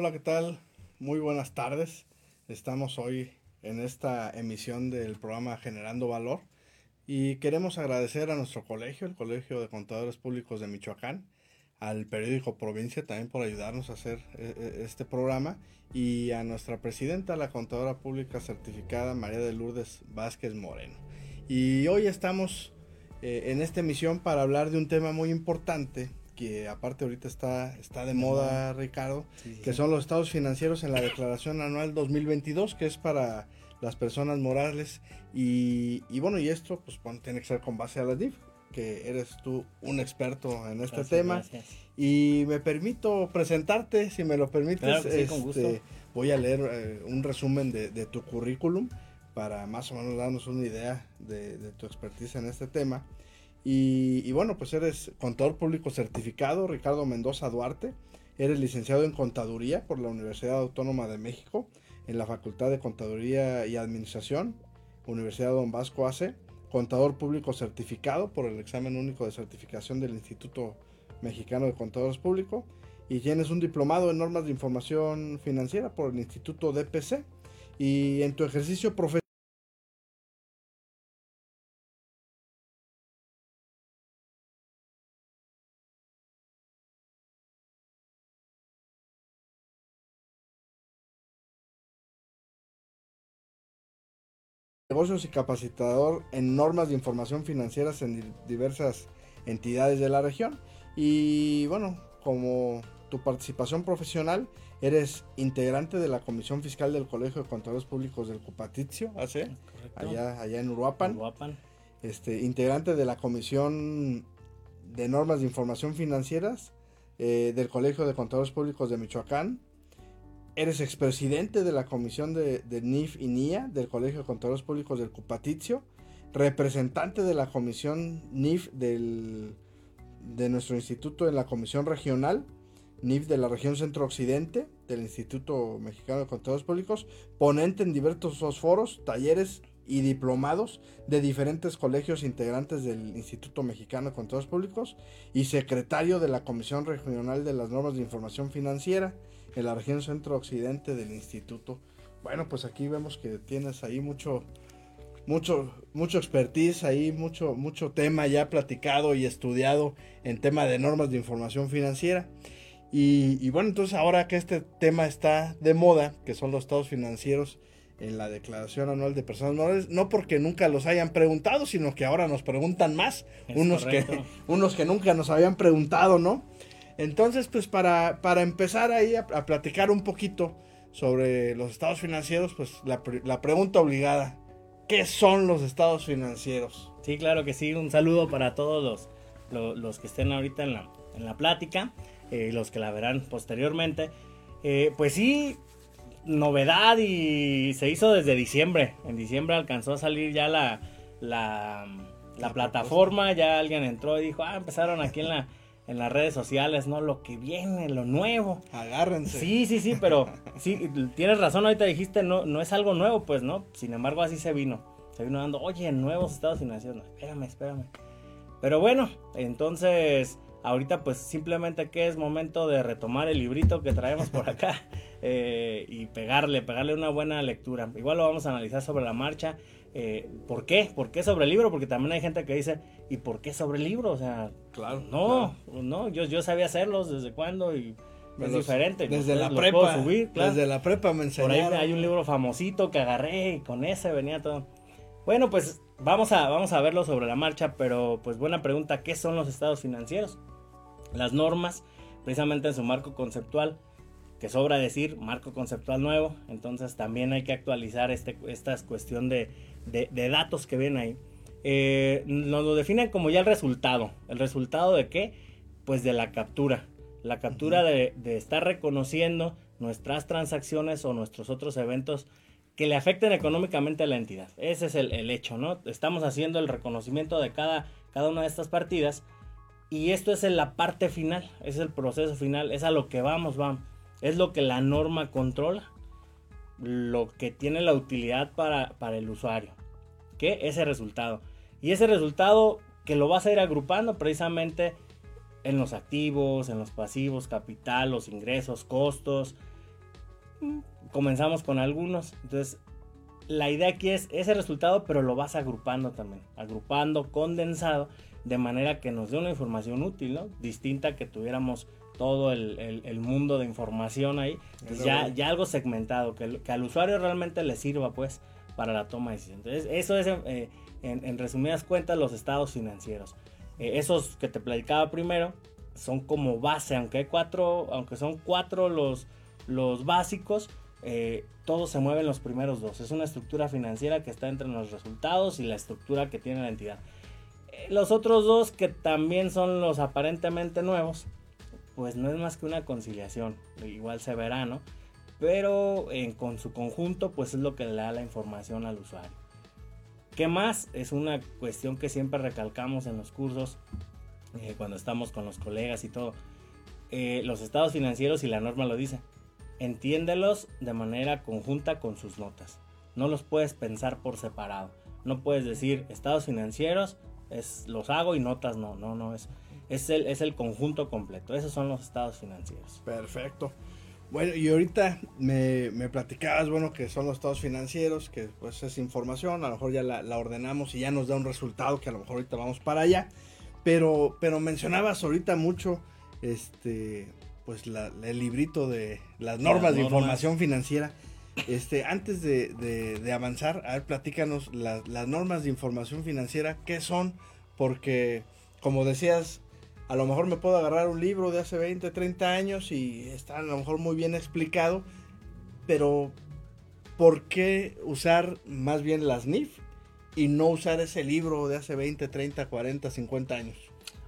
Hola, ¿qué tal? Muy buenas tardes. Estamos hoy en esta emisión del programa Generando Valor y queremos agradecer a nuestro colegio, el Colegio de Contadores Públicos de Michoacán, al periódico Provincia también por ayudarnos a hacer eh, eh, este programa y a nuestra presidenta, la contadora pública certificada María de Lourdes Vázquez Moreno. Y hoy estamos eh, en esta emisión para hablar de un tema muy importante que aparte ahorita está, está de moda, Ricardo, que son los estados financieros en la declaración anual 2022, que es para las personas morales. Y, bueno, y esto pues tiene que ser con base a la DIF, que eres tú un experto en este tema. Y me permito presentarte, si me lo permites, este, voy a leer eh, un resumen de, tu currículum para más o menos darnos una idea de, de tu expertise en este tema. Y, bueno, pues eres contador público certificado, Ricardo Mendoza Duarte. Eres licenciado en Contaduría por la Universidad Autónoma de México, en la Facultad de Contaduría y Administración, Universidad Don Vasco AC. Contador público certificado por el examen único de certificación del Instituto Mexicano de Contadores Públicos. Y tienes un diplomado en normas de información financiera por el Instituto DPC. Y en tu ejercicio profesional negocios y capacitador en normas de información financieras en diversas entidades de la región. Y bueno, como tu participación profesional, eres integrante de la Comisión Fiscal del Colegio de Contadores Públicos del Cupatizio, allá, allá en Uruapan. Este, integrante de la Comisión de Normas de Información Financieras eh, del Colegio de Contadores Públicos de Michoacán, Eres expresidente de la comisión de, NIF y NIA del Colegio de Contadores Públicos del Cupatizio, representante de la comisión NIF del, de nuestro instituto en la comisión regional, NIF de la región centro-occidente del Instituto Mexicano de Contadores Públicos, ponente en diversos foros, talleres y diplomados de diferentes colegios integrantes del Instituto Mexicano de Contadores Públicos y secretario de la Comisión Regional de las Normas de Información Financiera en la región centro-occidente del instituto. Bueno, pues aquí vemos que tienes ahí mucho, mucho, mucho expertise, ahí mucho, mucho tema ya platicado y estudiado en tema de normas de información financiera. Y, bueno, entonces ahora que este tema está de moda, que son los estados financieros en la declaración anual de personas morales, no porque nunca los hayan preguntado, sino que ahora nos preguntan más, unos que, unos que nunca nos habían preguntado, ¿no? Entonces, pues para, para empezar ahí a, platicar un poquito sobre los estados financieros, pues la, la, pregunta obligada, ¿qué son los estados financieros? Sí, claro que sí, un saludo para todos los, los, que estén ahorita en la, en la plática y eh, los que la verán posteriormente. Eh, pues sí, novedad y se hizo desde diciembre. En diciembre alcanzó a salir ya la, la, la plataforma, ya alguien entró y dijo, ah, empezaron aquí en la en las redes sociales, ¿no? Lo que viene, lo nuevo. Agárrense. Sí, sí, sí, pero sí, tienes razón, ahorita dijiste, no, no es algo nuevo, pues, ¿no? Sin embargo, así se vino. Se vino dando, oye, nuevos estados financieros. No, espérame, espérame. Pero bueno, entonces, ahorita pues simplemente que es momento de retomar el librito que traemos por acá eh, y pegarle, pegarle una buena lectura. Igual lo vamos a analizar sobre la marcha. Eh, ¿Por qué? ¿Por qué sobre el libro? Porque también hay gente que dice, ¿y por qué sobre el libro? O sea, claro. No, no, yo, yo sabía hacerlos desde cuándo y es diferente. Desde la prepa. Desde la prepa me enseñaron. Por ahí hay un libro famosito que agarré y con ese venía todo. Bueno, pues vamos a, vamos a verlo sobre la marcha, pero pues buena pregunta, ¿qué son los estados financieros? Las normas, precisamente en su marco conceptual, que sobra decir, marco conceptual nuevo, entonces también hay que actualizar este, esta cuestión de, de, datos que ven ahí. Eh, nos lo definen como ya el resultado. ¿El resultado de qué? Pues de la captura. La captura de, estar reconociendo nuestras transacciones o nuestros otros eventos que le afecten económicamente a la entidad. Ese es el, el, hecho, ¿no? Estamos haciendo el reconocimiento de cada, cada una de estas partidas y esto es en la parte final, es el proceso final, es a lo que vamos, vamos. Es lo que la norma controla, lo que tiene la utilidad para, para el usuario, que ese resultado. Y ese resultado que lo vas a ir agrupando precisamente en los activos, en los pasivos, capital, los ingresos, costos. Comenzamos con algunos. Entonces, la idea aquí es ese resultado, pero lo vas agrupando también. Agrupando, condensado, de manera que nos dé una información útil, ¿no? Distinta que tuviéramos todo el, mundo de información ahí. ya, ya algo segmentado, que, que, al usuario realmente le sirva, pues, para la toma de decisión. Entonces, eso es, eh, en, resumidas cuentas, los estados financieros. Eh, esos que te platicaba primero son como base, aunque hay cuatro, aunque son cuatro los, los básicos, eh, todo se mueve en los primeros dos. Es una estructura financiera que está entre los resultados y la estructura que tiene la entidad. Eh, los otros dos, que también son los aparentemente nuevos, pues no es más que una conciliación. Igual se verá, ¿no? Pero con su conjunto, pues es lo que le da la información al usuario. ¿Qué más? Es una cuestión que siempre recalcamos en los cursos, eh, cuando estamos con los colegas y todo. Eh, los estados financieros y la norma lo dice. Entiéndelos de manera conjunta con sus notas. No los puedes pensar por separado. No puedes decir estados financieros, es, los hago y notas no. No, no, es, es, el, es el conjunto completo. Esos son los estados financieros. Perfecto. Bueno, y ahorita me, platicabas, bueno, que son los estados financieros, que pues es información, a lo mejor ya la, ordenamos y ya nos da un resultado que a lo mejor ahorita vamos para allá. Pero, pero mencionabas ahorita mucho, este, pues el librito de las normas, de información financiera. Este, antes de, avanzar, a ver, platícanos las normas de información financiera, ¿qué son? Porque, como decías, a lo mejor me puedo agarrar un libro de hace 20, 30 años y está a lo mejor muy bien explicado, pero ¿por qué usar más bien las NIF y no usar ese libro de hace 20, 30, 40, 50 años?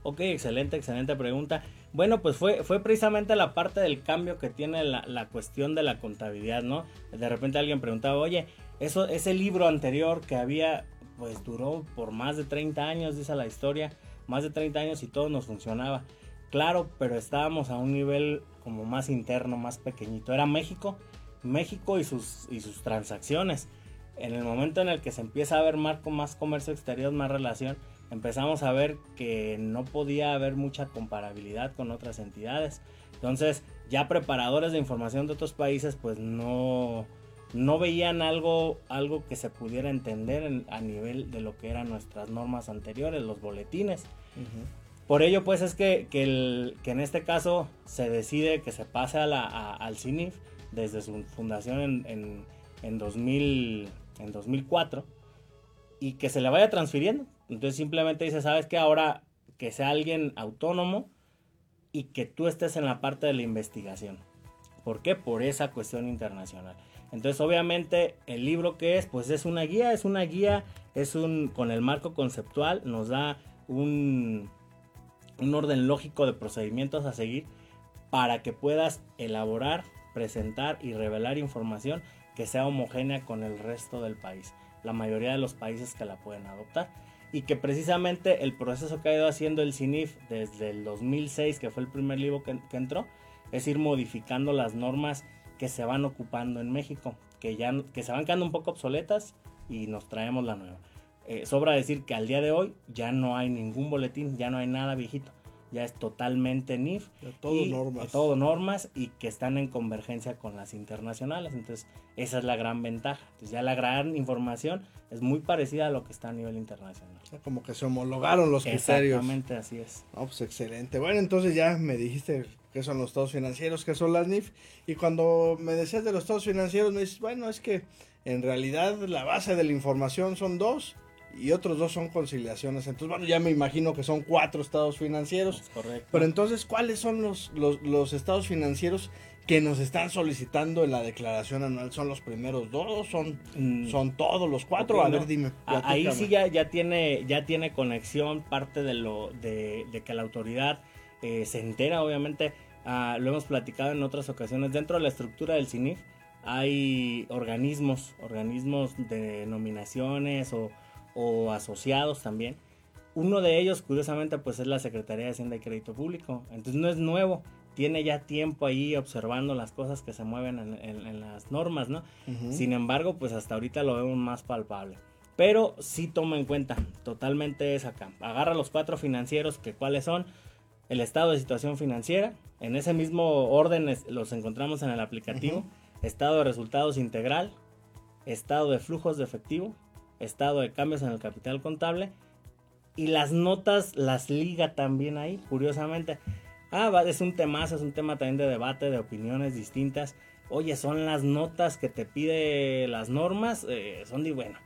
Ok, excelente, excelente pregunta. Bueno, pues fue, fue precisamente la parte del cambio que tiene la, la cuestión de la contabilidad, ¿no? De repente alguien preguntaba, oye, ese libro anterior que había, pues duró por más de 30 años, dice la historia más de 30 años y todo nos funcionaba. Claro, pero estábamos a un nivel como más interno, más pequeñito. Era México, México y sus, y sus transacciones. En el momento en el que se empieza a ver más, más comercio exterior, más relación, empezamos a ver que no podía haber mucha comparabilidad con otras entidades. Entonces, ya preparadores de información de otros países, pues no, no veían algo, algo que se pudiera entender a nivel de lo que eran nuestras normas anteriores, los boletines. Por ello, pues es que, que, en este caso se decide que se pase a la, al CINIF desde su fundación en, en, 2000, en 2004 y que se le vaya transfiriendo. Entonces simplemente dice, ¿sabes que Ahora que sea alguien autónomo y que tú estés en la parte de la investigación. ¿Por qué? Por esa cuestión internacional. Entonces, obviamente, el libro que es, pues es una guía, es una guía, es un, con el marco conceptual, nos da un, un orden lógico de procedimientos a seguir para que puedas elaborar, presentar y revelar información que sea homogénea con el resto del país, la mayoría de los países que la pueden adoptar. Y que precisamente el proceso que ha ido haciendo el CINIF desde el 2006, que fue el primer libro que, que entró, es ir modificando las normas que se van ocupando en México, que ya que se van quedando un poco obsoletas y nos traemos la nueva. Eh, sobra decir que al día de hoy ya no hay ningún boletín, ya no hay nada viejito. Ya es totalmente NIF. todo normas. todo normas y que están en convergencia con las internacionales. Entonces, esa es la gran ventaja. Entonces, ya la gran información es muy parecida a lo que está a nivel internacional. Como que se homologaron los criterios. Exactamente, así es. pues excelente. Bueno, entonces ya me dijiste qué son los estados financieros, qué son las NIF. Y cuando me decías de los estados financieros, me dices, bueno, es que en realidad la base de la información son dos y otros dos son conciliaciones. Entonces, bueno, ya me imagino que son cuatro estados financieros. correcto. Pero entonces, ¿cuáles son los, los, estados financieros que nos están solicitando en la declaración anual? ¿Son los primeros dos? ¿Son, mm. son todos los cuatro? a ver, dime. Ahí sí ya, ya, tiene, ya tiene conexión parte de, lo, de, que la autoridad eh, se entera, obviamente. Ah, lo hemos platicado en otras ocasiones. Dentro de la estructura del CINIF hay organismos, organismos de nominaciones o, o asociados también. Uno de ellos, curiosamente, pues es la Secretaría de Hacienda y Crédito Público. Entonces no es nuevo, tiene ya tiempo ahí observando las cosas que se mueven en, las normas, ¿no? Sin embargo, pues hasta ahorita lo vemos más palpable. Pero sí toma en cuenta, totalmente es acá. Agarra los cuatro financieros, que cuáles son, el estado de situación financiera, en ese mismo orden los encontramos en el aplicativo, estado de resultados integral, estado de flujos de efectivo, estado de cambios en el capital contable y las notas las liga también ahí, curiosamente. Ah, es un tema, es un tema también de debate, de opiniones distintas. Oye, son las notas que te pide las normas, eh, son de bueno.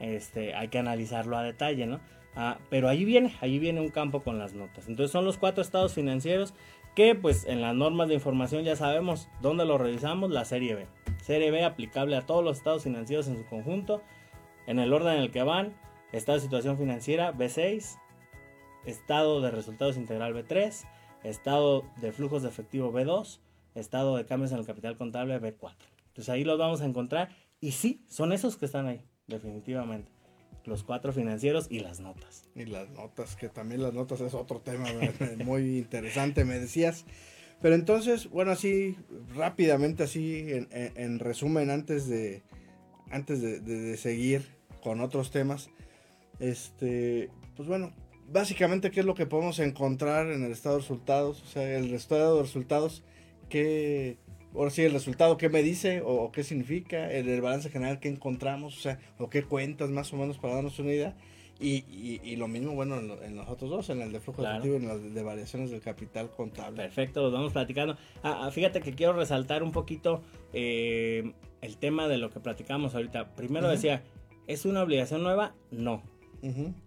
Este, hay que analizarlo a detalle, ¿no? Ah, pero ahí viene, ahí viene un campo con las notas. Entonces son los cuatro estados financieros que pues en las normas de información ya sabemos dónde lo revisamos, la serie B. Serie B aplicable a todos los estados financieros en su conjunto, en el orden en el que van, estado de situación financiera B6, estado de resultados integral B3, estado de flujos de efectivo B2, estado de cambios en el capital contable B4. Entonces ahí los vamos a encontrar y sí, son esos que están ahí, definitivamente. Los cuatro financieros y las notas. Y las notas, que también las notas es otro tema muy interesante, me decías. Pero entonces, bueno, así rápidamente, así en, resumen, antes de, antes de, seguir con otros temas, este, pues bueno, básicamente, ¿qué es lo que podemos encontrar en el estado de resultados? O sea, el estado de resultados, ¿qué, ahora sí, el resultado, ¿qué me dice o, qué significa? El, el, balance general, ¿qué encontramos? O sea, o qué cuentas más o menos para darnos una idea. Y, y, lo mismo, bueno, en, los otros dos, en el de flujo efectivo y en el de variaciones del capital contable. Perfecto, los vamos platicando. Ah, ah, fíjate que quiero resaltar un poquito eh, el tema de lo que platicamos ahorita. Primero decía, ¿es una obligación nueva? No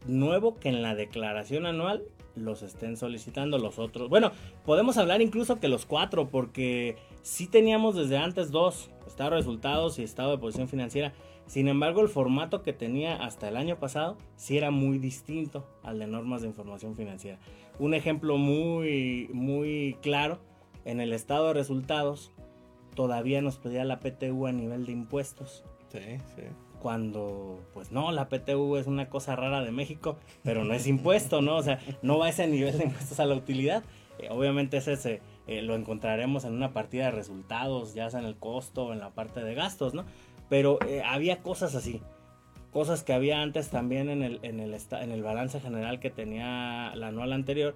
nuevo que en la declaración anual los estén solicitando los otros. Bueno, podemos hablar incluso que los cuatro, porque sí teníamos desde antes dos, estado de resultados y estado de posición financiera. Sin embargo, el formato que tenía hasta el año pasado sí era muy distinto al de normas de información financiera. Un ejemplo muy, muy claro, en el estado de resultados todavía nos pedía la PTU a nivel de impuestos. Sí, sí cuando pues no, la PTU es una cosa rara de México, pero no es impuesto, ¿no? O sea, no va a ese nivel de impuestos a la utilidad. Eh, obviamente ese eh, lo encontraremos en una partida de resultados, ya sea en el costo o en la parte de gastos, ¿no? Pero eh, había cosas así, cosas que había antes también en el, en, el, en el balance general que tenía la anual anterior,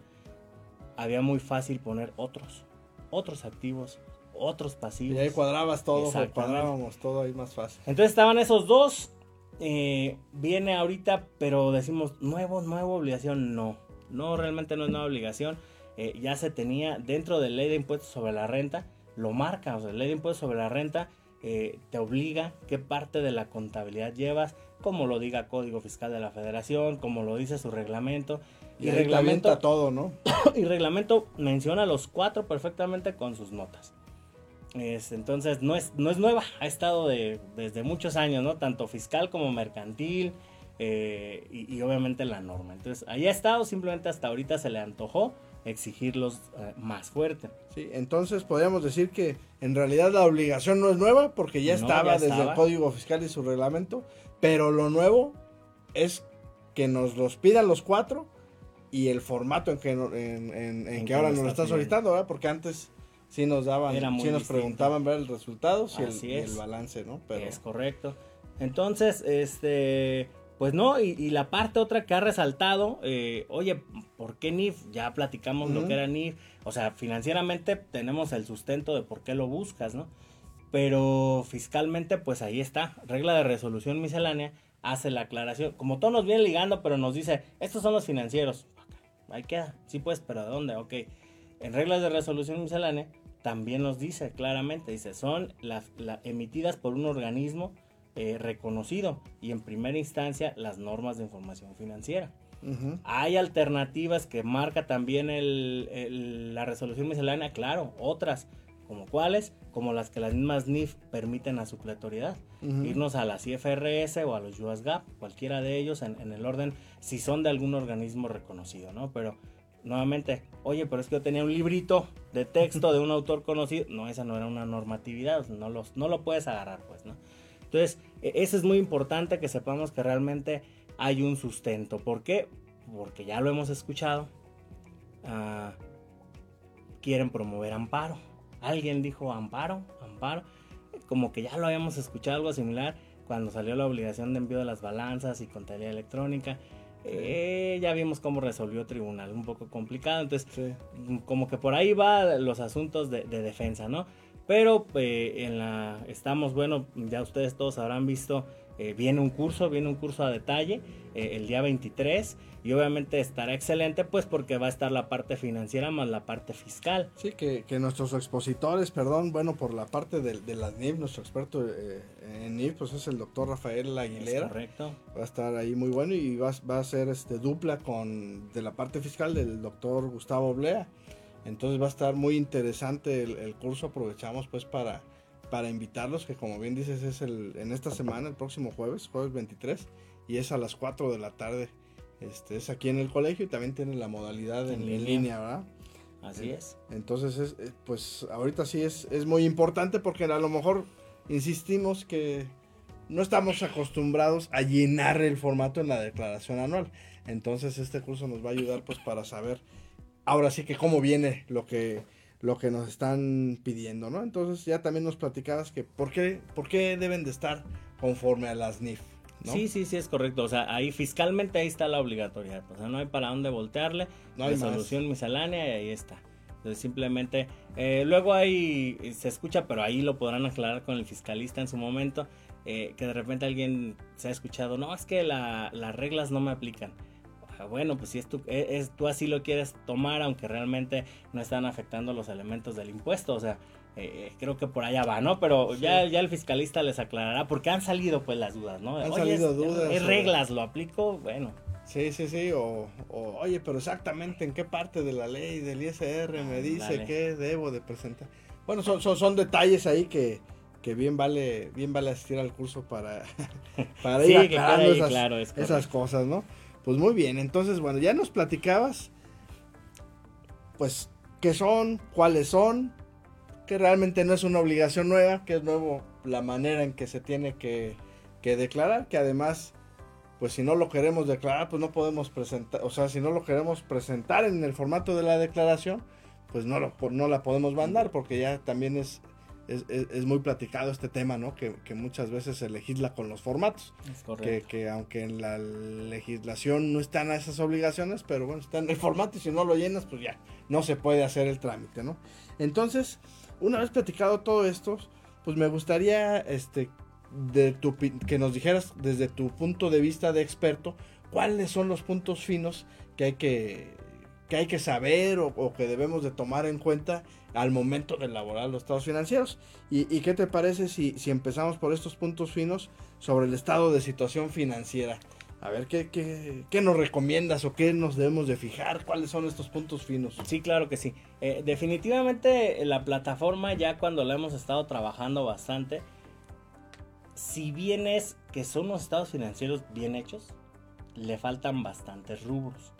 había muy fácil poner otros, otros activos, otros pasivos. Y ahí cuadrabas todo, cuadrábamos todo ahí más fácil. Entonces estaban esos dos. Eh, viene ahorita, pero decimos, nuevo, nueva obligación. No, no, realmente no es nueva obligación. Eh, ya se tenía dentro de ley de impuestos sobre la renta, lo marca, o sea, la ley de impuestos sobre la renta eh, te obliga qué parte de la contabilidad llevas, como lo diga Código Fiscal de la Federación, como lo dice su reglamento. Y, reglamento todo, ¿no? y reglamento menciona los cuatro perfectamente con sus notas entonces no es, no es nueva, ha estado de, desde muchos años, ¿no? Tanto fiscal como mercantil eh, y, obviamente la norma. Entonces ahí ha estado, simplemente hasta ahorita se le antojó exigirlos eh, más fuerte. Sí, entonces podríamos decir que en realidad la obligación no es nueva porque ya estaba desde el Código Fiscal y su reglamento, pero lo nuevo es que nos los pidan los cuatro y el formato en que, en, que ahora nos lo están solicitando, ¿verdad? Porque antes sí nos daban, sí nos preguntaban ver el resultado y el, balance, ¿no? Pero... Es correcto. Entonces, este, pues no, y, la parte otra que ha resaltado, eh, oye, ¿por qué NIF? Ya platicamos lo que era NIF, o sea, financieramente tenemos el sustento de por qué lo buscas, ¿no? Pero fiscalmente, pues ahí está, regla de resolución miscelánea, hace la aclaración, como todo nos viene ligando, pero nos dice, estos son los financieros, ahí queda, sí pues, pero ¿de dónde? Ok, en reglas de resolución miscelánea, también nos dice claramente, dice, son las, emitidas por un organismo eh, reconocido y en primera instancia las normas de información financiera. Hay alternativas que marca también la resolución miscelánea, claro, otras, como cuáles, como las que las mismas NIF permiten a su pletoriedad. Irnos a las IFRS o a los USGAP, cualquiera de ellos en, en, el orden, si son de algún organismo reconocido, ¿no? Pero nuevamente, oye, pero es que yo tenía un librito de texto de un autor conocido. No, esa no era una normatividad, no, los, no lo puedes agarrar, pues, ¿no? Entonces, e, eso es muy importante que sepamos que realmente hay un sustento. ¿Por qué? Porque ya lo hemos escuchado. Ah, quieren promover amparo. Alguien dijo amparo, amparo. Como que ya lo habíamos escuchado algo similar cuando salió la obligación de envío de las balanzas y contabilidad electrónica. Eh, ya vimos cómo resolvió el tribunal, un poco complicado, entonces como que por ahí va los asuntos de, de defensa, ¿no? Pero eh, en la, estamos, bueno, ya ustedes todos habrán visto, eh, viene un curso, viene un curso a detalle eh, el día 23 y obviamente estará excelente pues porque va a estar la parte financiera más la parte fiscal. Sí, que, que nuestros expositores, perdón, bueno, por la parte de, de la NIF, nuestro experto en NIF, pues es el doctor Rafael Aguilera. correcto. Va a estar ahí muy bueno y va, va a ser este dupla con de la parte fiscal del doctor Gustavo Blea. Entonces va a estar muy interesante el, curso. Aprovechamos pues para, para invitarlos, que como bien dices es el, en esta semana, el próximo jueves, jueves 23, y es a las 4 de la tarde. Este, es aquí en el colegio y también tiene la modalidad en, línea. ¿verdad? Así es. Entonces, es, eh, pues ahorita sí es, es muy importante porque a lo mejor insistimos que no estamos acostumbrados a llenar el formato en la declaración anual. Entonces este curso nos va a ayudar pues para saber ahora sí que cómo viene lo que, lo que nos están pidiendo, ¿no? Entonces ya también nos platicabas que por qué, por qué deben de estar conforme a las NIF. ¿no? Sí, sí, sí, es correcto. O sea, ahí fiscalmente ahí está la obligatoriedad. O sea, no hay para dónde voltearle. No hay resolución miscelánea y ahí está. Entonces simplemente, eh, luego ahí se escucha, pero ahí lo podrán aclarar con el fiscalista en su momento, eh, que de repente alguien se ha escuchado, no, es que la, las reglas no me aplican bueno, pues si es tú, e, es, tú así lo quieres tomar, aunque realmente no están afectando los elementos del impuesto, o sea, eh, creo que por allá va, ¿no? Pero ya, ya el fiscalista les aclarará, porque han salido pues las dudas, ¿no? Han salido dudas. ¿Qué reglas lo aplico? Bueno. Sí, sí, sí, o, oye, pero exactamente en qué parte de la ley del ISR me dice que debo de presentar. Bueno, son, son, son detalles ahí que, que bien vale bien vale asistir al curso para, para ir aclarando esas, esas cosas, ¿no? Pues muy bien, entonces bueno, ya nos platicabas, pues, qué son, cuáles son, que realmente no es una obligación nueva, que es nuevo la manera en que se tiene que, que declarar, que además, pues si no lo queremos declarar, pues no podemos presentar, o sea, si no lo queremos presentar en el formato de la declaración, pues no, lo, no la podemos mandar, porque ya también es es, muy platicado este tema, ¿no? Que, muchas veces se legisla con los formatos. Que, que, aunque en la legislación no están esas obligaciones, pero bueno, está en el formato y si no lo llenas, pues ya, no se puede hacer el trámite, ¿no? Entonces, una vez platicado todo esto, pues me gustaría este, de tu, que nos dijeras desde tu punto de vista de experto, cuáles son los puntos finos que hay que, que, hay que saber o, o que debemos de tomar en cuenta al momento de elaborar los estados financieros. ¿Y, qué te parece si, si, empezamos por estos puntos finos sobre el estado de situación financiera? A ver, ¿qué, qué, nos recomiendas o qué nos debemos de fijar? ¿Cuáles son estos puntos finos? Sí, claro que sí. Eh, definitivamente la plataforma ya cuando la hemos estado trabajando bastante, si bien es que son unos estados financieros bien hechos, le faltan bastantes rubros.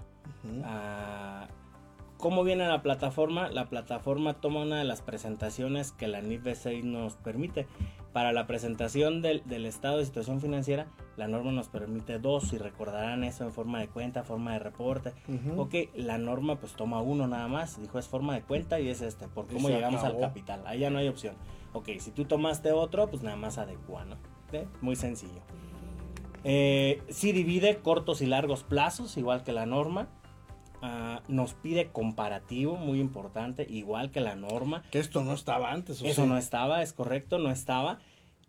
¿Cómo viene la plataforma? La plataforma toma una de las presentaciones que la NIF 6 nos permite. Para la presentación del, estado de situación financiera, la norma nos permite dos, y recordarán eso en forma de cuenta, forma de reporte. Ok, la norma pues toma uno nada más, dijo es forma de cuenta y es este, por cómo llegamos al capital. Ahí ya no hay opción. Ok, si tú tomaste otro, pues nada más adecua, ¿no? Muy sencillo. Eh, sí divide cortos y largos plazos, igual que la norma. Ah, nos pide comparativo, muy importante, igual que la norma. Que esto no estaba antes. Eso no estaba, es correcto, no estaba.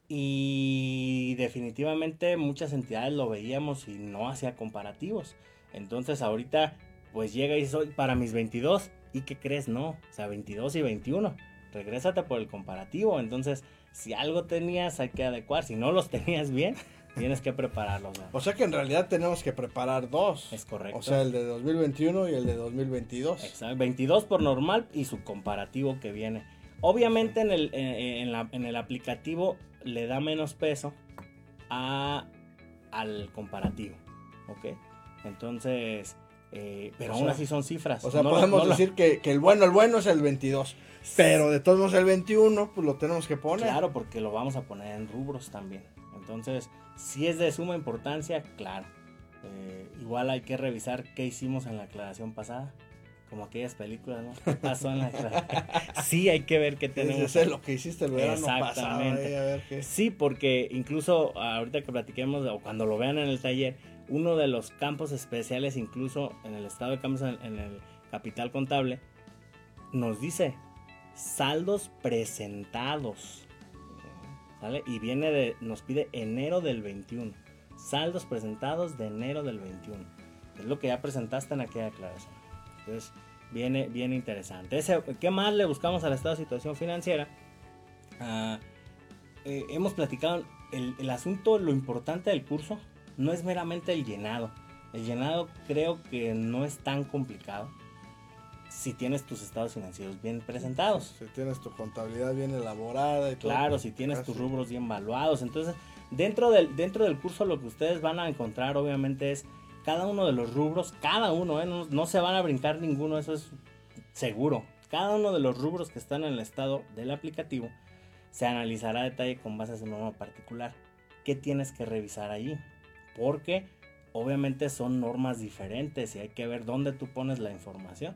Y definitivamente muchas entidades lo veíamos y no hacía comparativos. Entonces ahorita pues llega y soy para mis 22. ¿Y qué crees? No, o sea, 22 y 21. Regrésate por el comparativo. Entonces, si algo tenías hay que adecuar. Si no los tenías bien, Tienes que prepararlo. O sea que en realidad tenemos que preparar dos. Es correcto. O sea, el de 2021 y el de 2022. Exacto. 22 por normal y su comparativo que viene. Obviamente en el, en, el aplicativo le da menos peso a, al comparativo. ¿Ok? Entonces, Eh, pero O aún sea, así son cifras. O sea, No lo- podemos no lo- decir que, que el bueno, el bueno es el 22. Pero de todos modos el 21, pues lo tenemos que poner. Claro, porque lo vamos a poner en rubros también. Entonces, si es de suma importancia, claro. Eh, igual hay que revisar qué hicimos en la aclaración pasada. Como aquellas películas, ¿no? ¿Qué pasó en la aclaración? sí, hay que ver qué tenemos. hacer lo que hiciste el verano pasado. Exactamente. ver qué. Sí, porque incluso ahorita que platiquemos o cuando lo vean en el taller, uno de los campos especiales, incluso en el estado de cambios en, en el capital contable, nos dice saldos presentados. Y viene nos pide enero del 21. Saldos presentados de enero del 21. Es lo que ya presentaste en aquella declaración. Entonces, viene bien interesante. ¿Qué más le buscamos al estado de situación financiera? Ah, eh, hemos platicado el asunto, lo importante del curso no es meramente el llenado. El llenado creo que no es tan complicado si tienes tus estados financieros bien presentados. Si tienes tu contabilidad bien elaborada y todo. Claro, si tienes tus rubros bien evaluados. Entonces, dentro del, dentro del curso lo que ustedes van a encontrar obviamente es cada uno de los rubros, cada uno, ¿eh? no, no se van a brincar ninguno, eso es seguro. Cada uno de los rubros que están en el estado del aplicativo se analizará a detalle con base a su norma particular. ¿Qué tienes que revisar allí? Porque obviamente son normas diferentes y hay que ver dónde tú pones la información.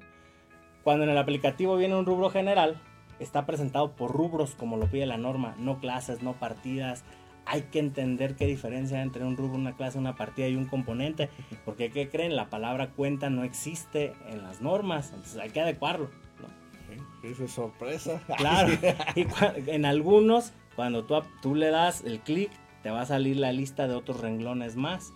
Cuando en el aplicativo viene un rubro general, está presentado por rubros como lo pide la norma, no clases, no partidas. Hay que entender qué diferencia hay entre un rubro, una clase, una partida y un componente. Porque, ¿qué creen? La palabra cuenta no existe en las normas, entonces hay que adecuarlo. ¿no? Eso es sorpresa. Claro. Y en algunos, cuando tú, tú le das el clic, te va a salir la lista de otros renglones más.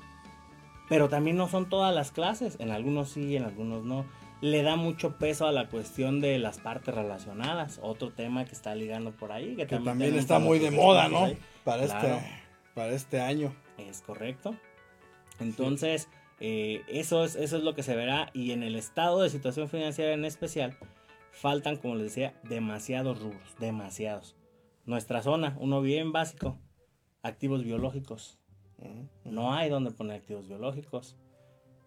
Pero también no son todas las clases. En algunos sí, en algunos no. Le da mucho peso a la cuestión de las partes relacionadas. Otro tema que está ligando por ahí. Que, Que también está muy de moda, ¿no? ahí. Para Claro. este para este año. Es correcto. Entonces, eh, eso, es, eso es lo que se verá. Y en el estado de situación financiera en especial, faltan, como les decía, demasiados rubros, demasiados. Nuestra zona, uno bien básico, activos biológicos. No hay donde poner activos biológicos.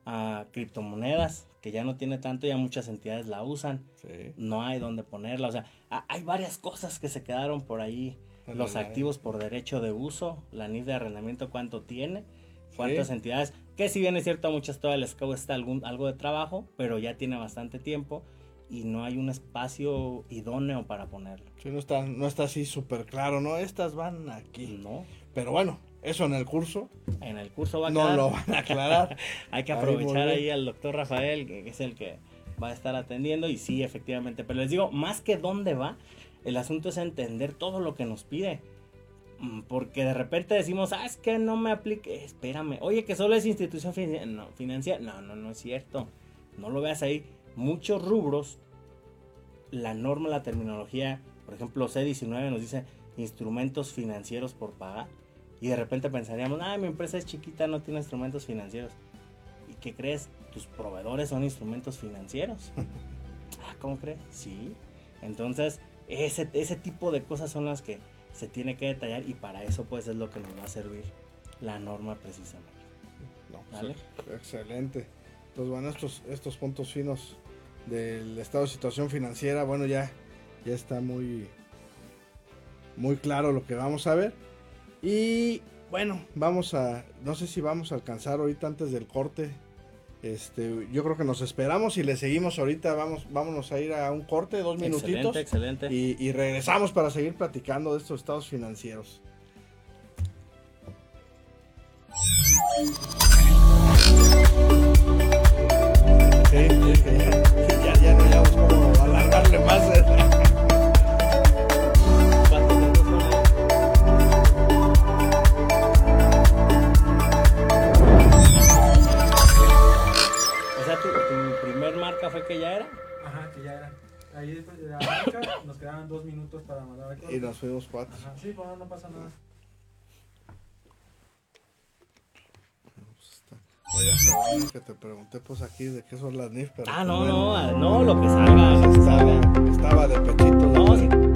Ah, criptomonedas, que ya no tiene tanto, ya muchas entidades la usan. Sí. No hay donde ponerla. O sea, ha- hay varias cosas que se quedaron por ahí. En Los activos por derecho de uso, la NIF de arrendamiento, cuánto tiene, cuántas Sí. entidades. Que si bien es cierto, a muchas todavía les cuesta algún, algo de trabajo, pero ya tiene bastante tiempo y no hay un espacio idóneo para ponerlo. Sí, no está, no está así súper claro, ¿no? Estas van aquí. No, Pero bueno, eso en el curso en el curso va a no lo van a aclarar. Hay que aprovechar ahí al doctor Rafael, que es el que va a estar atendiendo. Y sí, efectivamente. Pero les digo, más que dónde va, el asunto es entender todo lo que nos pide. Mm, Porque de repente decimos, ah, es que no me aplique. Espérame, oye, que solo es institución financiera. No, financiera. No, no, no es cierto. No lo veas ahí. Muchos rubros, la norma, la terminología, por ejemplo, C19 nos dice instrumentos financieros por pagar. Y de repente pensaríamos, ah, mi empresa es chiquita, no tiene instrumentos financieros. ¿Y qué crees? Tus proveedores son instrumentos financieros. ah, ¿cómo crees? Sí. Entonces, ese, ese tipo de cosas son las que se tiene que detallar y para eso pues es lo que nos va a servir la norma precisamente. No, Vale. sí, excelente. Entonces, bueno, estos, estos puntos finos del estado de situación financiera, bueno, ya, ya está muy, muy claro lo que vamos a ver. Y bueno, vamos a, no sé si vamos a alcanzar ahorita antes del corte. Este, yo creo que nos esperamos y le seguimos ahorita, vamos, vámonos a ir a un corte, dos minutitos. Excelente, excelente. Y, y regresamos para seguir platicando de estos estados financieros. Primer marca fue que ya era. Ajá, que ya era. Ahí después de la marca nos quedaban dos minutos para mandar el corte. Y nos fuimos cuatro. Ajá, sí, bueno, no pasa nada. Oye, perdón que te pregunté pues aquí de qué son las NIF, pero Ah, pues, no, no, no, lo que salga, lo que estaba, salga. estaba de pechito. No, sí.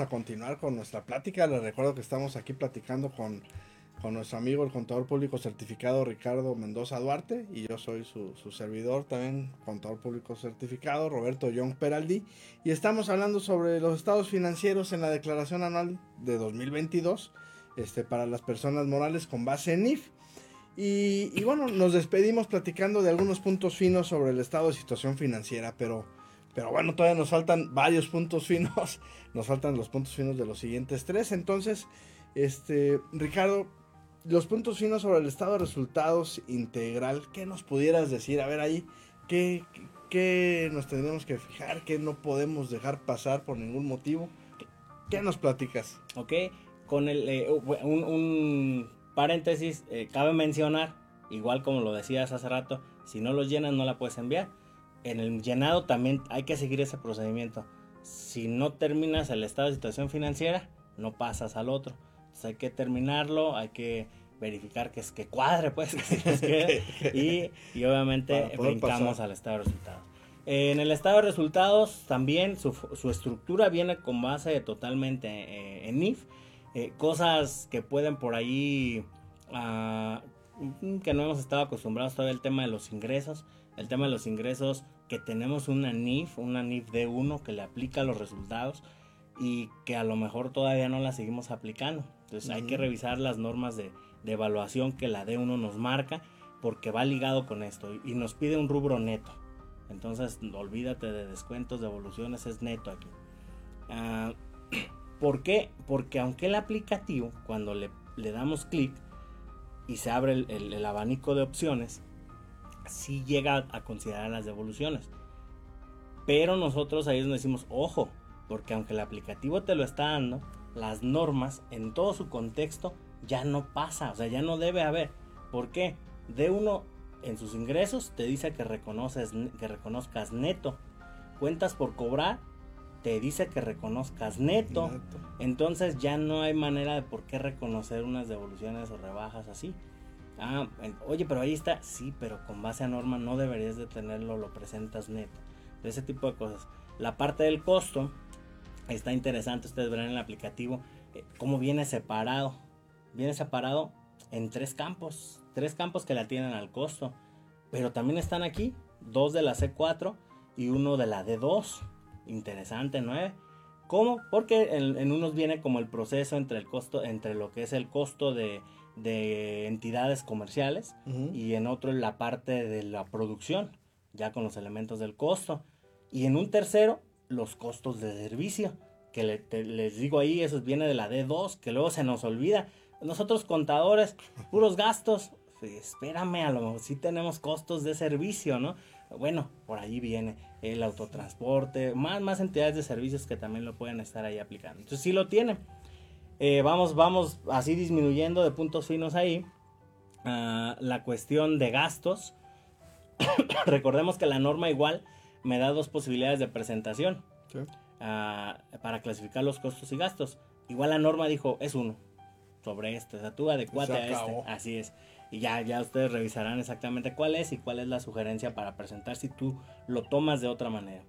A continuar con nuestra plática. Les recuerdo que estamos aquí platicando con, con nuestro amigo, el contador público certificado Ricardo Mendoza Duarte. Y yo soy su, su servidor también, contador público certificado, Roberto Young Peraldi. Y estamos hablando sobre los estados financieros en la declaración anual de 2022 este, para las personas morales con base en IF. Y, y bueno, nos despedimos platicando de algunos puntos finos sobre el estado de situación financiera, pero pero bueno, todavía nos faltan varios puntos finos. Nos faltan los puntos finos de los siguientes tres. Entonces, este, Ricardo, los puntos finos sobre el estado de resultados integral, ¿qué nos pudieras decir? A ver ahí, ¿qué, qué nos tendremos que fijar? ¿Qué no podemos dejar pasar por ningún motivo? ¿Qué nos platicas? Ok, con el, eh, un, un, paréntesis, eh, cabe mencionar, igual como lo decías hace rato, si no los llenas no la puedes enviar en el llenado también hay que seguir ese procedimiento. Si no terminas el estado de situación financiera, no pasas al otro. Entonces hay que terminarlo, hay que verificar que es que cuadre, pues, que y, y, obviamente brincamos pasar. al estado de resultados. En el estado de resultados también su, su estructura viene con base totalmente eh, en IF. Eh, cosas que pueden por ahí, uh, que no hemos estado acostumbrados todavía el tema de los ingresos el tema de los ingresos, que tenemos una NIF, una NIF D1 que le aplica los resultados y que a lo mejor todavía no la seguimos aplicando. Entonces uh -huh. hay que revisar las normas de, de, evaluación que la D1 nos marca porque va ligado con esto y nos pide un rubro neto. Entonces olvídate de descuentos, de evoluciones, es neto aquí. Uh, ¿Por qué? Porque aunque el aplicativo, cuando le, le damos clic y se abre el, el, el abanico de opciones, sí llega a considerar las devoluciones. Pero nosotros ahí es donde decimos, ojo, porque aunque el aplicativo te lo está dando, las normas en todo su contexto ya no pasa, o sea, ya no debe haber. ¿Por qué? De uno en sus ingresos te dice que reconoces que reconozcas neto. Cuentas por cobrar te dice que reconozcas neto. neto. Entonces ya no hay manera de por qué reconocer unas devoluciones o rebajas así. Ah, oye, pero ahí está. Sí, pero con base a norma no deberías de tenerlo, lo presentas neto. De ese tipo de cosas. La parte del costo está interesante. Ustedes verán en el aplicativo eh, cómo viene separado. Viene separado en tres campos. Tres campos que la tienen al costo. Pero también están aquí dos de la C4 y uno de la D2. Interesante, ¿no? ¿Cómo? Porque en, en unos viene como el proceso entre el costo, entre lo que es el costo de de entidades comerciales uh -huh. y en otro la parte de la producción, ya con los elementos del costo. Y en un tercero, los costos de servicio, que le, te, les digo ahí, eso viene de la D2, que luego se nos olvida. Nosotros contadores, puros gastos, espérame, a lo mejor sí tenemos costos de servicio, ¿no? Bueno, por ahí viene el autotransporte, más, más entidades de servicios que también lo pueden estar ahí aplicando. Entonces sí lo tienen. Eh, vamos, vamos así disminuyendo de puntos finos ahí. Uh, la cuestión de gastos. Recordemos que la norma igual me da dos posibilidades de presentación. Sí. Uh, para clasificar los costos y gastos. Igual la norma dijo, es uno. Sobre este. O sea, tú adecuate a este. Así es. Y ya, ya ustedes revisarán exactamente cuál es y cuál es la sugerencia para presentar si tú lo tomas de otra manera.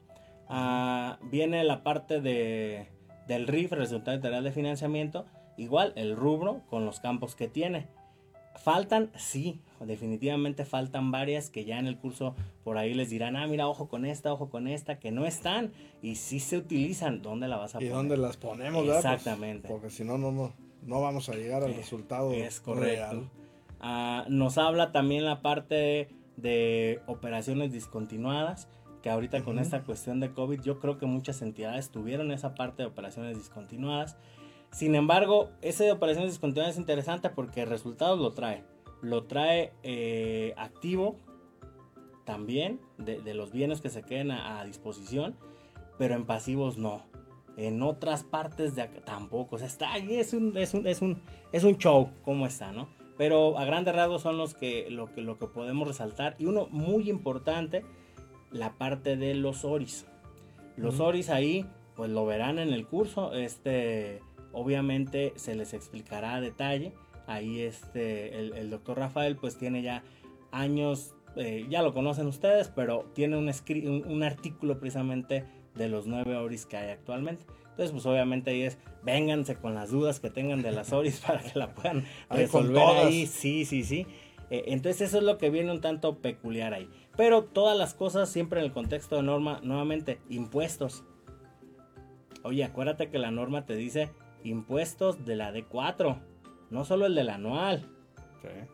Uh, viene la parte de del RIF, resultado integral de financiamiento, igual el rubro con los campos que tiene. Faltan, sí, definitivamente faltan varias que ya en el curso por ahí les dirán, ah, mira, ojo con esta, ojo con esta, que no están y sí se utilizan. ¿Dónde la vas a ¿Y poner? ¿Y dónde las ponemos? Exactamente. Pues, porque si no, no, no, no vamos a llegar al eh, resultado es correcto. real. Uh, nos habla también la parte de, de operaciones discontinuadas que ahorita uh -huh. con esta cuestión de COVID yo creo que muchas entidades tuvieron esa parte de operaciones discontinuadas. Sin embargo, ese de operaciones discontinuadas es interesante porque resultados lo trae. Lo trae eh, activo también de, de, los bienes que se queden a, a, disposición, pero en pasivos no. En otras partes de acá tampoco. O sea, está ahí, es un, es un, es un, es un show, como está, ¿no? Pero a grandes rasgos son los que, lo, que, lo que podemos resaltar. Y uno muy importante la parte de los oris. Los oris ahí, pues lo verán en el curso. Este, obviamente se les explicará a detalle. Ahí este, el, el doctor Rafael pues tiene ya años, eh, ya lo conocen ustedes, pero tiene un, un, un, artículo precisamente de los nueve ORIs que hay actualmente. Entonces, pues obviamente ahí es, vénganse con las dudas que tengan de las ORIs para que la puedan resolver ahí. Sí, sí, sí. Eh, entonces eso es lo que viene un tanto peculiar ahí. Pero todas las cosas siempre en el contexto de norma, nuevamente, impuestos. Oye, acuérdate que la norma te dice impuestos de la D4, no solo el del anual.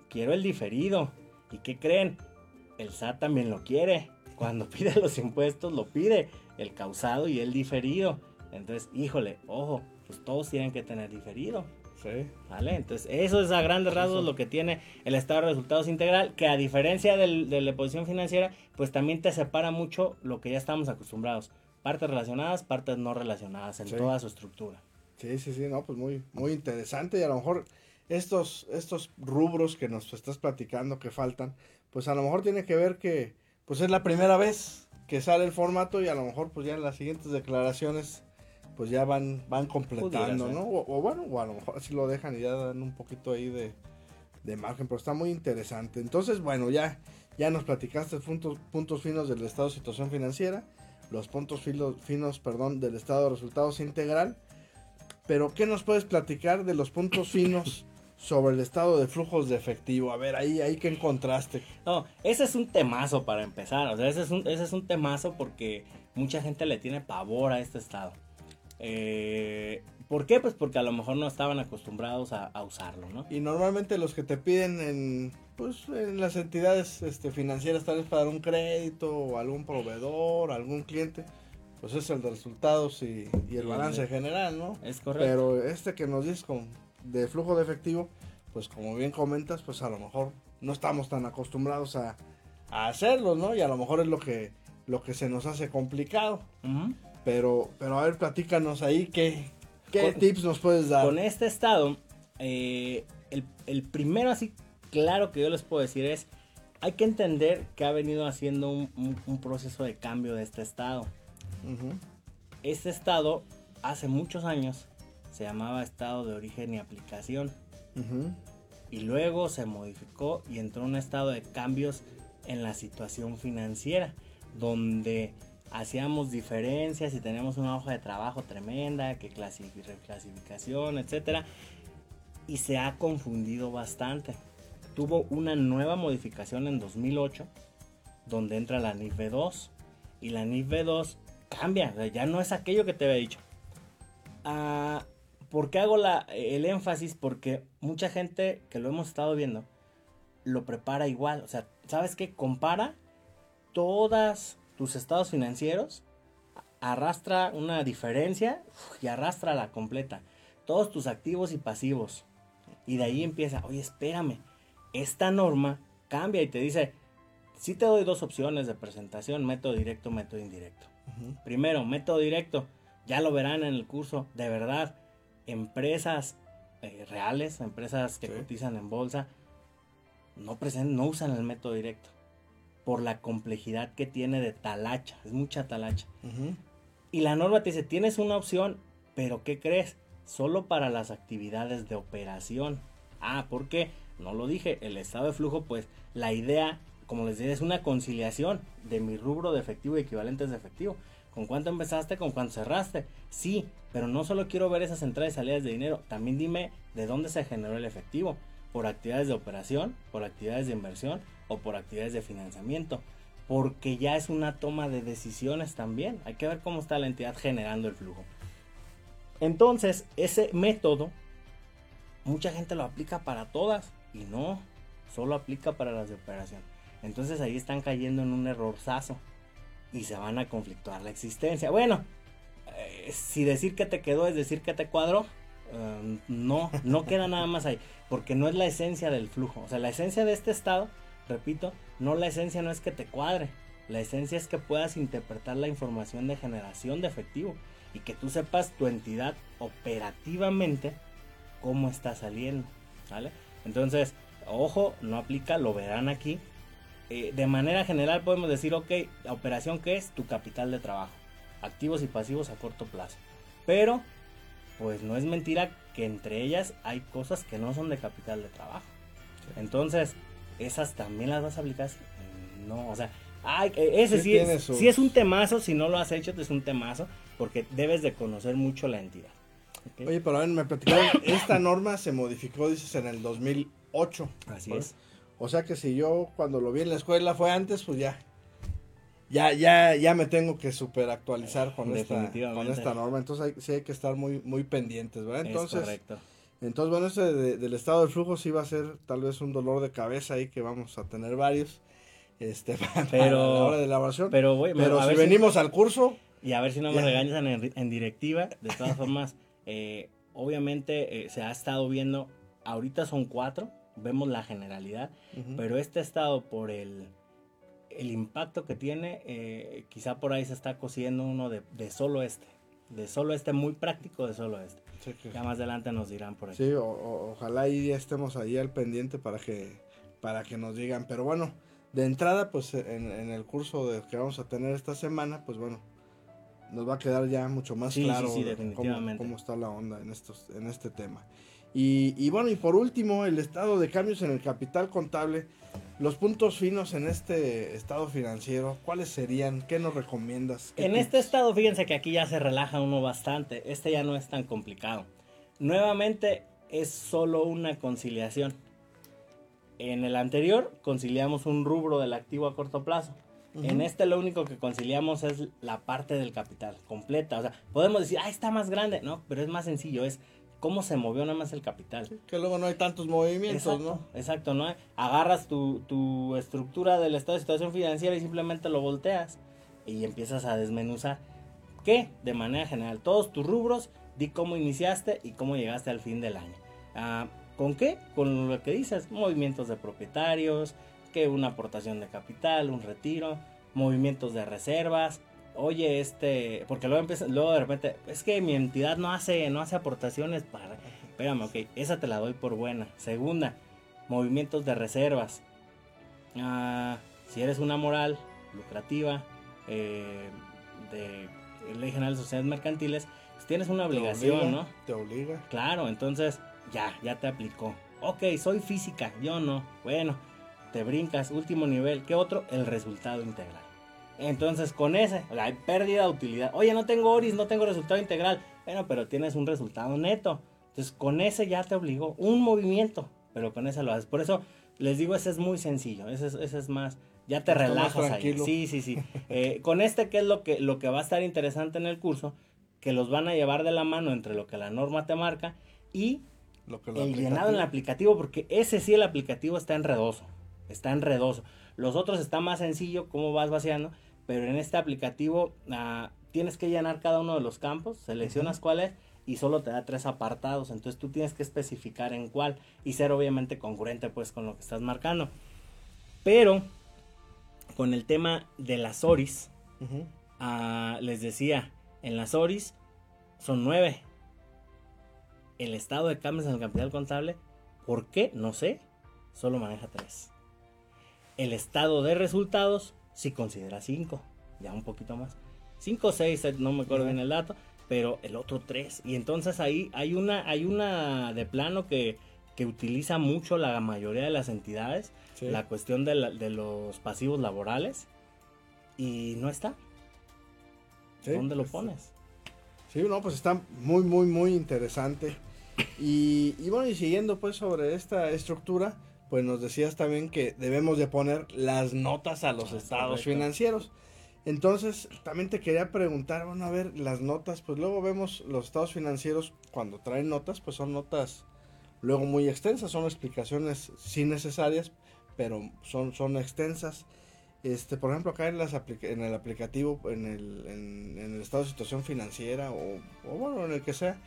Quiero el diferido. ¿Y qué creen? El SAT también lo quiere. Cuando pide los impuestos, lo pide el causado y el diferido. Entonces, híjole, ojo, pues todos tienen que tener diferido. Sí. ¿Vale? Entonces, eso es a grandes rasgos lo que tiene el estado de resultados integral, que a diferencia del, de la posición financiera, pues también te separa mucho lo que ya estamos acostumbrados. Partes relacionadas, partes no relacionadas en toda su estructura. Sí, sí, sí, no, pues muy, muy interesante y a lo mejor estos, estos rubros que nos estás platicando que faltan, pues a lo mejor tiene que ver que pues es la primera vez que sale el formato y a lo mejor pues ya en las siguientes declaraciones pues ya van, van completando. ¿no? O, o bueno, o a lo mejor así lo dejan y ya dan un poquito ahí de, de margen, pero está muy interesante. Entonces, bueno, ya, ya nos platicaste puntos, puntos finos del estado de situación financiera, los puntos finos, finos perdón, del estado de resultados integral. Pero, ¿qué nos puedes platicar de los puntos finos sobre el estado de flujos de efectivo? A ver, ahí, ahí que encontraste. No, ese es un temazo para empezar. O sea, ese es un, ese es un temazo porque mucha gente le tiene pavor a este estado. Eh, ¿Por qué? Pues porque a lo mejor no estaban acostumbrados a, a usarlo, ¿no? Y normalmente los que te piden en, pues, en las entidades este, financieras, tal vez para dar un crédito o algún proveedor, algún cliente, pues es el de resultados y, y el balance general, ¿no? Es correcto. Pero este que nos dices con, de flujo de efectivo, pues como bien comentas, pues a lo mejor no estamos tan acostumbrados a, a hacerlo, ¿no? Y a lo mejor es lo que, lo que se nos hace complicado. Ujú. Pero, pero a ver, platícanos ahí qué, qué Con- tips nos puedes dar. Con este estado, eh, el, el primero así claro que yo les puedo decir es, hay que entender que ha venido haciendo un, un- un proceso de cambio de este estado. Este estado, hace muchos años, se llamaba estado de origen y aplicación. Y luego se modificó y entró en un estado de cambios en la situación financiera, donde hacíamos diferencias y teníamos una hoja de trabajo tremenda, que clasi- reclasificación, etcétera, y se ha confundido bastante. Tuvo una nueva modificación en 2008, donde entra la NIF B2 y la NIF B2 cambia, o sea, ya no es aquello que te había dicho. Ah, ¿Por qué hago el énfasis? Porque mucha gente que lo hemos estado viendo lo prepara igual. O sea, ¿sabes qué? Compara todos tus estados financieros, arrastra una diferencia y arrastra la completa. Todos tus activos y pasivos. Y de ahí empieza, oye, espérame, esta norma cambia y te dice, si te doy dos opciones de presentación, método directo, método indirecto. Primero, método directo. Ya lo verán en el curso. De verdad, empresas eh, reales, empresas que Sí. cotizan en bolsa, no, presen- no usan el método directo. Por la complejidad que tiene de talacha. Es mucha talacha. Y la norma te dice, tienes una opción, pero ¿qué crees? Solo para las actividades de operación. Ah, ¿por qué? No lo dije. El estado de flujo, pues la idea, como les dije, es una conciliación de mi rubro de efectivo y equivalentes de efectivo. ¿Con cuánto empezaste? ¿Con cuánto cerraste? Sí, pero no solo quiero ver esas entradas y salidas de dinero. También dime de dónde se generó el efectivo. ¿Por actividades de operación? ¿Por actividades de inversión? ¿O por actividades de financiamiento? porque ya es una toma de decisiones también. Hay que ver cómo está la entidad generando el flujo. Entonces, ese método, mucha gente lo aplica para todas y no, solo aplica para las de operación. Entonces ahí están cayendo en un errorzazo y se van a conflictuar la existencia. Bueno, eh, si decir que te quedó es decir que te cuadró, eh, no, no queda nada más ahí, porque no es la esencia del flujo. O sea, la esencia de este estado, repito, no la esencia no es que te cuadre, la esencia es que puedas interpretar la información de generación de efectivo y que tú sepas tu entidad operativamente cómo está saliendo, ¿vale? Entonces, ojo, no aplica, lo verán aquí. Eh, de manera general podemos decir, ok, la operación que es tu capital de trabajo, activos y pasivos a corto plazo. Pero, pues no es mentira que entre ellas hay cosas que no son de capital de trabajo. Entonces, esas también las vas a aplicar. No, o sea, Ay, eh, ese Sí es, sus- sí es un temazo, si no lo has hecho, es un temazo, porque debes de conocer mucho la entidad. Oye, pero a ver, me platicaron, esta norma se modificó, dices, en el 2008. Así es. O sea que si yo cuando lo vi en la escuela fue antes, pues ya. Ya, ya, ya me tengo que super actualizar con esta, con esta norma. Entonces hay, sí hay que estar muy, muy pendientes, ¿verdad? es Entonces, correcto. Entonces bueno, ese de- del estado del flujo sí va a ser tal vez un dolor de cabeza ahí que vamos a tener varios. Este, para Pero- la hora de elaboración. Pero, güey, Pero a si venimos al curso, Y a ver si no me regañan en, en directiva. De todas formas, eh, obviamente eh, se ha estado viendo, ahorita son cuatro, vemos la generalidad, pero este estado por el, el impacto que tiene, eh, quizá por ahí se está cosiendo uno de, de solo este. De solo este, muy práctico de solo este. Sí, que- Ya más adelante nos dirán por ahí. Sí, o- o- ojalá ahí ya estemos ahí al pendiente para que, para que nos digan. Pero bueno, de entrada, pues en, en el curso de, que vamos a tener esta semana, pues bueno, nos va a quedar ya mucho más Sí, claro sí, cómo, cómo está la onda en, estos, en este tema. Y, y bueno, y por último, el estado de cambios en el capital contable. Los puntos finos en este estado financiero, ¿cuáles serían? ¿Qué nos recomiendas? ¿Qué En tips? este estado, fíjense que aquí ya se relaja uno bastante. Este ya no es tan complicado. Nuevamente es solo una conciliación. En el anterior conciliamos un rubro del activo a corto plazo. Ujú. En este lo único que conciliamos es la parte del capital completa. O sea, podemos decir, ah, está más grande. No, pero es más sencillo. Es cómo se movió nada más el capital. Que luego no hay tantos movimientos, Exacto, ¿no? exacto, ¿no? Agarras tu, tu estructura del estado de situación financiera y simplemente lo volteas y empiezas a desmenuzar. ¿Qué? De manera general, todos tus rubros, di cómo iniciaste y cómo llegaste al fin del año. Ah, ¿Con qué? Con lo que dices, movimientos de propietarios, que una aportación de capital, un retiro, movimientos de reservas. Oye, este, porque luego empieza, luego de repente, es que mi entidad no hace, no hace aportaciones para, espérame, ok, esa te la doy por buena. Segunda, movimientos de reservas. Ah, si eres una moral lucrativa eh, de Ley General de Sociedades Mercantiles, pues tienes una Te obligación, obliga, ¿no? Te obliga. Claro, entonces ya, ya te aplicó. Ok, soy física, yo no. Bueno, te brincas, último nivel. ¿Qué otro? El resultado integral. Entonces con ese, o sea, hay pérdida de utilidad. Oye, no tengo ORIS, no tengo resultado integral. Bueno, pero tienes un resultado neto. Entonces con ese ya te obligó un movimiento, pero con ese lo haces. Por eso les digo, ese es muy sencillo, ese es, ese es más, ya te Está relajas ahí. Sí, sí, sí. Eh, con este, ¿qué es lo que, lo que va a estar interesante en el curso? Que los van a llevar de la mano entre lo que la norma te marca y Lo que lo el llenado en el aplicativo, porque ese sí el aplicativo está enredoso, está enredoso. Los otros está más sencillo, cómo vas vaciando, pero en este aplicativo ah, tienes que llenar cada uno de los campos, seleccionas cuál es y solo te da tres apartados, entonces tú tienes que especificar en cuál y ser obviamente congruente pues con lo que estás marcando. Pero con el tema de las ORIs. Ah, les decía, en las ORIs son nueve. El estado de cambios en el capital contable, ¿por qué? No sé, solo maneja tres. El estado de resultados sí considera cinco, ya un poquito más. Cinco o seis, eh, no me acuerdo bien el dato, pero el otro tres. Y entonces ahí hay una, hay una de plano que, que utiliza mucho la mayoría de las entidades, Sí. la cuestión de, la- de los pasivos laborales, y no está. Sí, ¿Dónde lo pues, pones? Sí, no, pues está muy, muy, muy interesante. Y, y bueno, y siguiendo pues sobre esta estructura, pues nos decías también que debemos de poner las notas a los Ah, estados correcto. financieros. Entonces, también te quería preguntar, bueno, a ver, las notas, pues luego vemos los estados financieros cuando traen notas, pues son notas luego muy extensas, son explicaciones sí necesarias, pero son, son extensas. Este, por ejemplo, acá en, las en el aplicativo, en el, en, en el estado de situación financiera o, o bueno, en el que sea,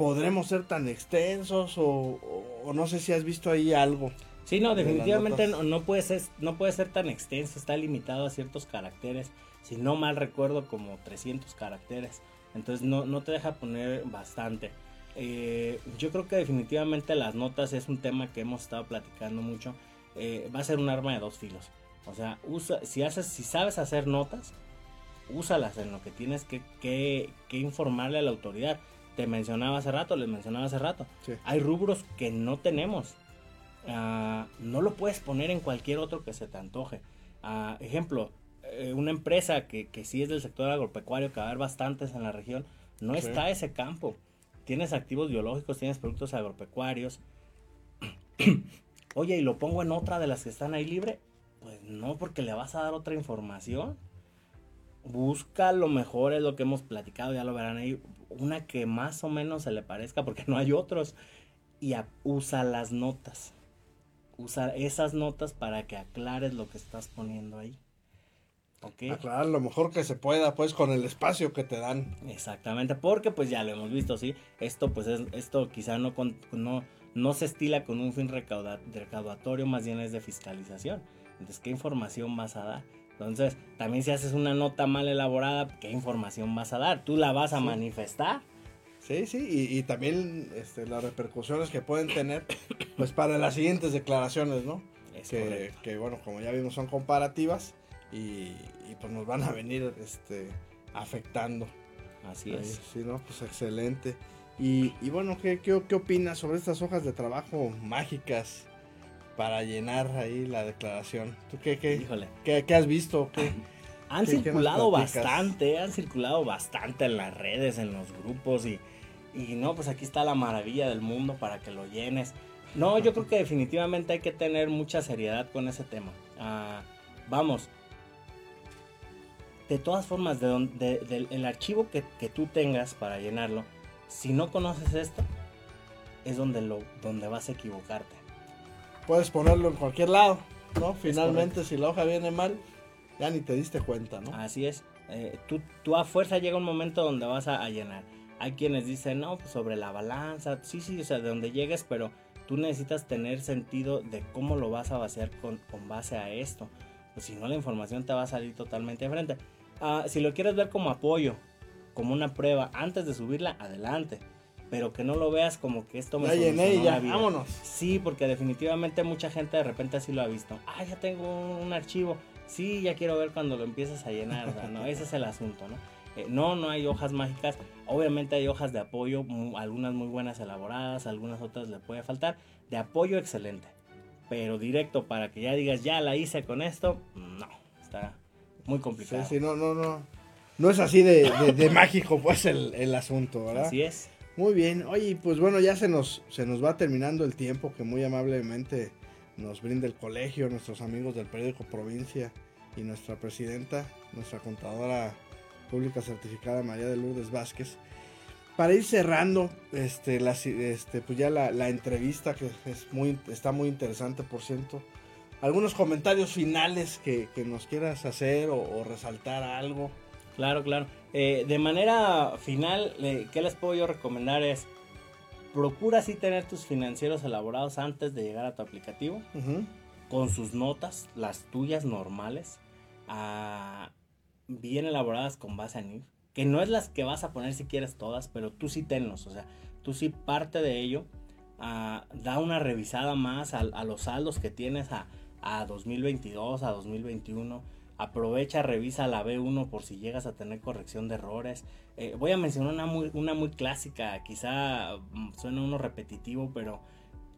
podremos ser tan extensos o, o- o no sé si has visto ahí algo. Sí, no, definitivamente no, no puede ser, no puede ser tan extenso, está limitado a ciertos caracteres. Si no mal recuerdo, como 300 caracteres. Entonces no, no te deja poner bastante. Eh, yo creo que definitivamente las notas es un tema que hemos estado platicando mucho. Eh, va a ser un arma de dos filos. O sea, usa, si, haces, si sabes hacer notas, úsalas en lo que tienes que, que, que informarle a la autoridad. Te mencionaba hace rato, les mencionaba hace rato. Sí. Hay rubros que no tenemos. Ah, no lo puedes poner en cualquier otro que se te antoje. Ah, ejemplo, eh, una empresa que, que sí es del sector agropecuario, que va a haber bastantes en la región, no Sí. está ese campo. Tienes activos biológicos, tienes productos agropecuarios. Oye, ¿y lo pongo en otra de las que están ahí libre? Pues no, porque le vas a dar otra información. Busca lo mejor, es lo que hemos platicado, ya lo verán ahí. Una que más o menos se le parezca, porque no hay otros. Y a- usa las notas. Usa esas notas para que aclares lo que estás poniendo ahí. ¿Ok? Aclarar lo mejor que se pueda, pues, con el espacio que te dan. Exactamente, porque pues ya lo hemos visto, ¿sí? Esto pues es, esto quizá no, con- no, no se estila con un fin recauda- recaudatorio, más bien es de fiscalización. Entonces, ¿qué información vas a dar? Entonces, también si haces una nota mal elaborada, ¿qué información vas a dar? ¿Tú la vas a Sí. manifestar? Sí, sí, y, y también este, las repercusiones que pueden tener, pues, para las siguientes declaraciones, ¿no? Es que, que, bueno, como ya vimos, son comparativas y, y, pues nos van a venir este, afectando. Así Ahí, es. Sí, ¿no? Pues excelente. Y, y bueno, ¿qué, qué, qué opinas sobre estas hojas de trabajo mágicas para llenar ahí la declaración? ¿Tú qué, qué, Híjole. qué, qué has visto? ¿Qué? Han ¿Qué- qué nos circulado bastante, han circulado bastante en las redes, en los grupos y, y no, pues aquí está la maravilla del mundo para que lo llenes. No, yo creo que definitivamente hay que tener mucha seriedad con ese tema. Ah, vamos, de todas formas, de don- de- del el archivo que, que tú tengas para llenarlo, si no conoces esto, es donde, lo, donde vas a equivocarte. Puedes ponerlo en cualquier lado, ¿no? Finalmente, si la hoja viene mal, ya ni te diste cuenta, ¿no? Así es. Eh, tú, tú a fuerza llega un momento donde vas a, a llenar. Hay quienes dicen, no, pues sobre la balanza. Sí, sí, o sea, de donde llegues, pero tú necesitas tener sentido de cómo lo vas a vaciar con, con base a esto. Pues si no, la información te va a salir totalmente enfrente. Ah, si lo quieres ver como apoyo, como una prueba, antes de subirla, adelante. Pero que no lo veas como que esto me ya llené ya, vida. vámonos. Sí, porque definitivamente mucha gente de repente así lo ha visto. Ah, ya tengo un, archivo. Sí, ya quiero ver cuando lo empieces a llenar. No, ese es el asunto, ¿no? Eh, no, no hay hojas mágicas. Obviamente hay hojas de apoyo, algunas muy buenas elaboradas, algunas otras le puede faltar. De apoyo excelente. Pero directo para que ya digas, ya la hice con esto, no. Está muy Sí, complicado. sí, no, no, no. No es así de, de- de mágico, pues, el, el asunto, ¿verdad? Así es. Muy bien, oye, pues bueno, ya se nos, se nos va terminando el tiempo que muy amablemente nos brinda el colegio, nuestros amigos del periódico Provincia y nuestra presidenta, nuestra contadora pública certificada María de Lourdes Vázquez. Para ir cerrando, este, la, este, pues ya la, la entrevista que es muy, está muy interesante, por cierto. Algunos comentarios finales que, que nos quieras hacer o, o resaltar algo. Claro, claro. Eh, de manera final, eh, ¿qué les puedo yo recomendar? Es procura sí tener tus financieros elaborados antes de llegar a tu aplicativo, con sus notas, las tuyas normales, ah, bien elaboradas con base a NIF, que no es las que vas a poner si quieres todas, pero tú sí tenlos, o sea, tú sí parte de ello, ah, da una revisada más a, a los saldos que tienes a, a 2022, a 2021. Aprovecha, revisa la B1 por si llegas a tener corrección de errores. Eh, voy a mencionar una muy, una muy clásica, quizá mm, suena uno repetitivo, pero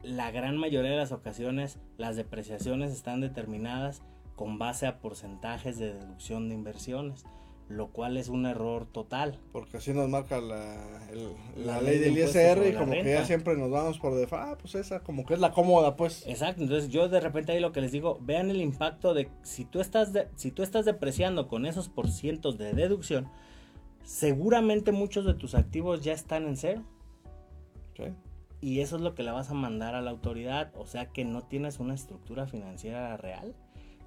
la gran mayoría de las ocasiones las depreciaciones están determinadas con base a porcentajes de deducción de inversiones, lo cual es un error total. Porque así nos marca la, el- la La ley ley de del ISR y como que ya siempre nos vamos por default. Ah, pues esa como que es la cómoda, pues. Exacto, entonces yo de repente ahí lo que les digo, vean el impacto de si tú estás de- si tú estás depreciando con esos porcientos de deducción, seguramente muchos de tus activos ya están en cero. Sí. Y eso es lo que le vas a mandar a la autoridad. O sea que no tienes una estructura financiera real.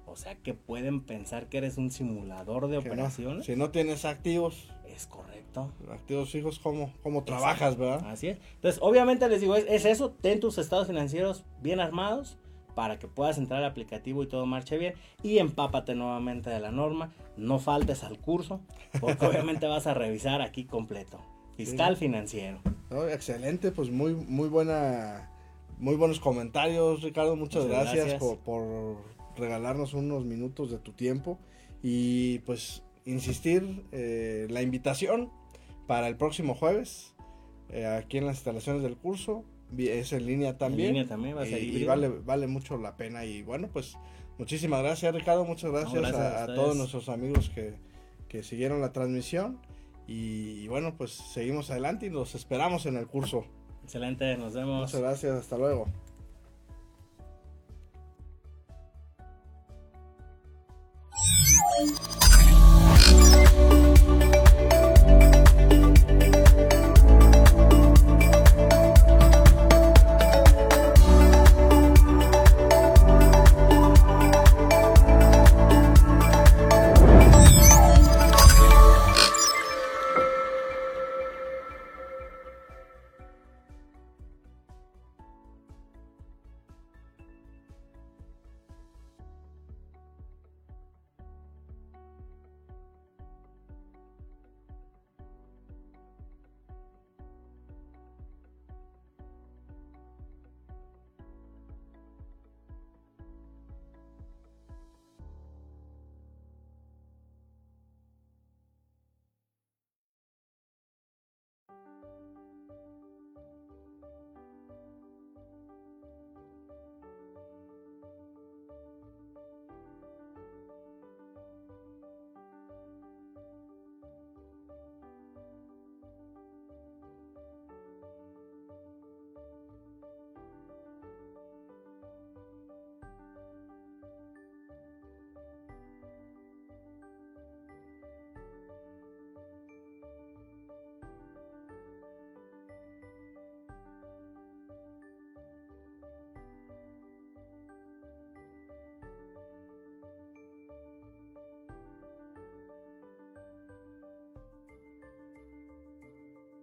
O sea que pueden pensar que eres un simulador de Que no, operaciones. si no tienes activos, Es correcto. activos fijos, ¿cómo, cómo trabajas, verdad? Así es. Entonces, obviamente les digo, es, es eso. Ten tus estados financieros bien armados para que puedas entrar al aplicativo y todo marche bien. Y empápate nuevamente de la norma. No faltes al curso. Porque obviamente vas a revisar aquí completo. Fiscal financiero. No, excelente, pues muy, muy buena, muy buenos comentarios, Ricardo. Muchas, Muchas gracias, gracias. Por, por regalarnos unos minutos de tu tiempo y pues insistir eh, la invitación para el próximo jueves eh, aquí en las instalaciones del curso es en línea también. En línea también va a ser y, vale, vale mucho la pena. Y bueno, pues muchísimas gracias Ricardo, muchas gracias, gracias a, a a todos nuestros amigos que, que siguieron la transmisión. Y, y bueno, pues seguimos adelante y los esperamos en el curso. Excelente, nos vemos. Muchas gracias, hasta luego. Thank you.